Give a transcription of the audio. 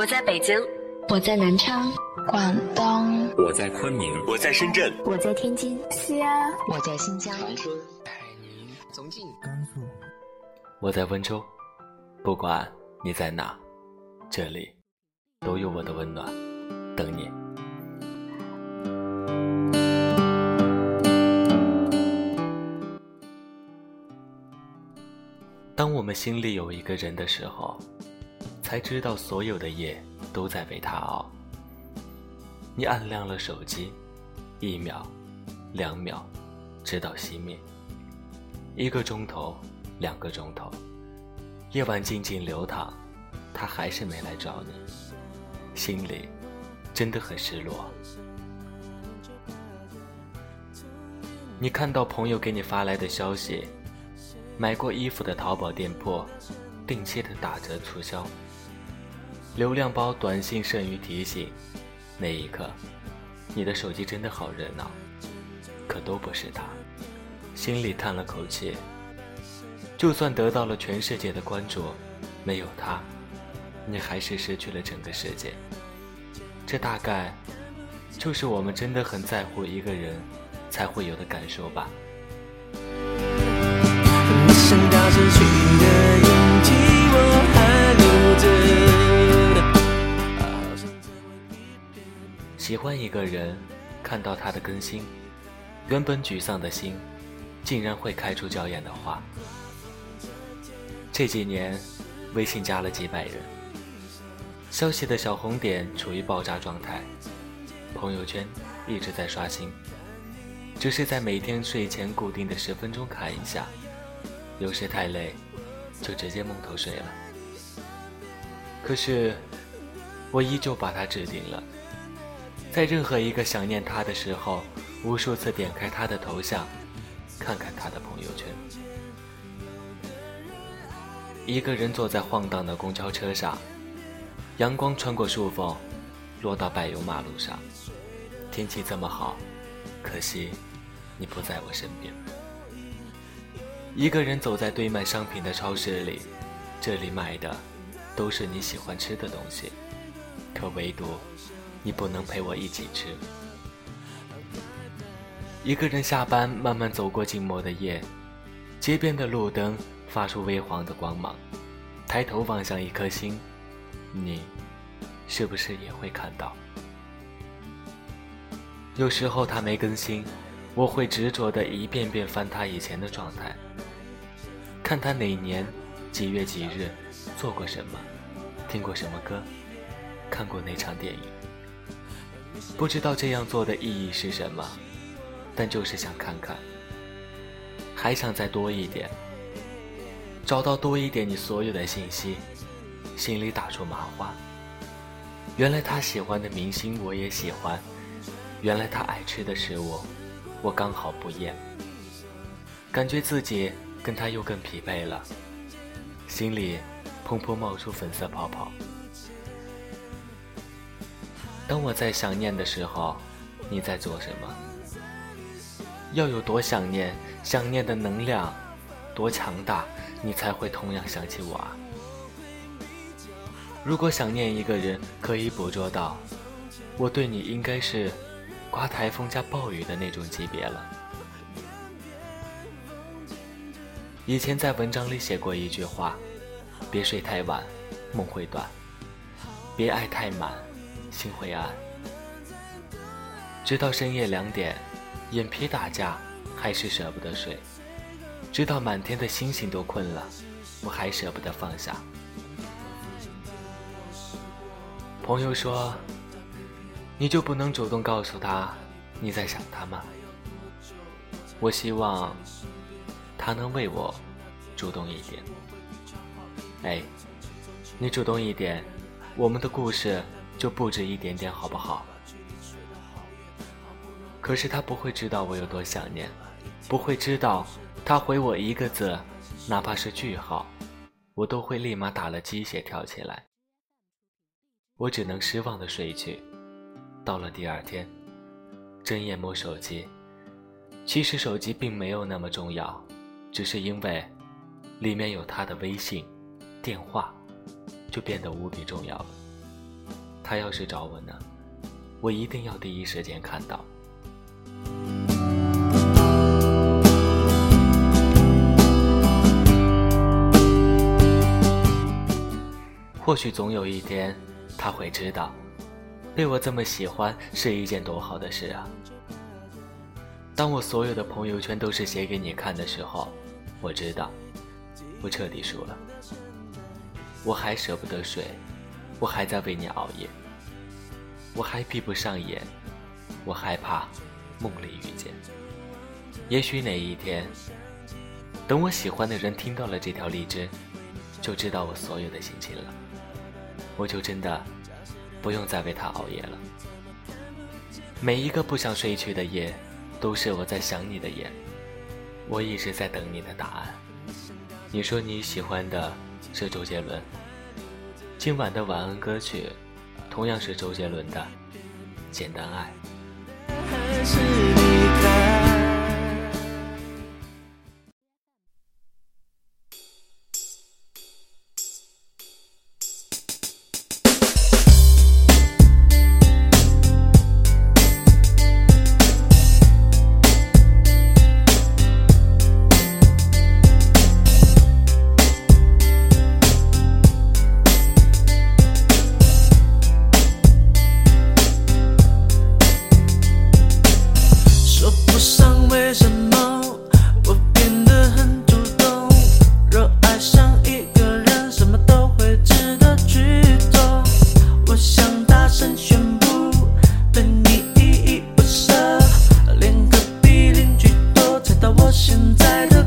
我在北京，我在南昌，广东，我在昆明，我在深圳，我在天津，西安，我在新疆，长春，海宁，重庆，甘肃，我在温州。不管你在哪，这里都有我的温暖等你。当我们心里有一个人的时候，才知道所有的夜都在为他熬。你按亮了手机，一秒、两秒，直到熄灭。一个钟头，两个钟头，夜晚静静流淌，他还是没来找你，心里真的很失落。你看到朋友给你发来的消息。买过衣服的淘宝店铺，定期的打折促销。流量包短信剩余提醒，那一刻，你的手机真的好热闹，可都不是他，心里叹了口气。就算得到了全世界的关注，没有他，你还是失去了整个世界。这大概，就是我们真的很在乎一个人，才会有的感受吧。喜欢一个人，看到他的更新，原本沮丧的心，竟然会开出娇艳的花。这几年，微信加了几百人，消息的小红点处于爆炸状态，朋友圈一直在刷新，只是在每天睡前固定的十分钟看一下。有时太累，就直接蒙头睡了。可是，我依旧把它置顶了。在任何一个想念他的时候，无数次点开他的头像，看看他的朋友圈。一个人坐在晃荡的公交车上，阳光穿过树缝，落到柏油马路上。天气这么好，可惜你不在我身边。一个人走在堆满商品的超市里，这里卖的都是你喜欢吃的东西，可唯独你不能陪我一起吃。一个人下班，慢慢走过静默的夜，街边的路灯发出微黄的光芒，抬头望向一颗星，你是不是也会看到？有时候他没更新，我会执着的一遍遍翻他以前的状态。看他哪年几月几日做过什么，听过什么歌，看过哪场电影。不知道这样做的意义是什么，但就是想看看，还想再多一点，找到多一点你所有的信息，心里打出麻花。原来他喜欢的明星我也喜欢，原来他爱吃的食物我刚好不厌，感觉自己。跟他又更匹配了，心里砰砰冒出粉色泡泡。当我在想念的时候，你在做什么？要有多想念，想念的能量多强大，你才会同样想起我啊！如果想念一个人可以捕捉到，我对你应该是刮台风加暴雨的那种级别了。以前在文章里写过一句话：“别睡太晚，梦会短；别爱太满，心灰暗。”直到深夜两点，眼皮打架，还是舍不得睡；直到满天的星星都困了，我还舍不得放下。朋友说：“你就不能主动告诉他你在想他吗？”我希望。他能为我主动一点，哎，你主动一点，我们的故事就不止一点点，好不好？可是他不会知道我有多想念，不会知道他回我一个字，哪怕是句号，我都会立马打了鸡血跳起来。我只能失望的睡去。到了第二天，睁眼摸手机，其实手机并没有那么重要。只是因为里面有他的微信、电话，就变得无比重要了。他要是找我呢，我一定要第一时间看到。或许总有一天，他会知道，被我这么喜欢是一件多好的事啊！当我所有的朋友圈都是写给你看的时候，我知道，我彻底输了。我还舍不得睡，我还在为你熬夜，我还闭不上眼，我害怕梦里遇见。也许哪一天，等我喜欢的人听到了这条荔枝，就知道我所有的心情了。我就真的不用再为他熬夜了。每一个不想睡去的夜，都是我在想你的夜。我一直在等你的答案。你说你喜欢的是周杰伦，今晚的晚安歌曲同样是周杰伦的《简单爱》。现在的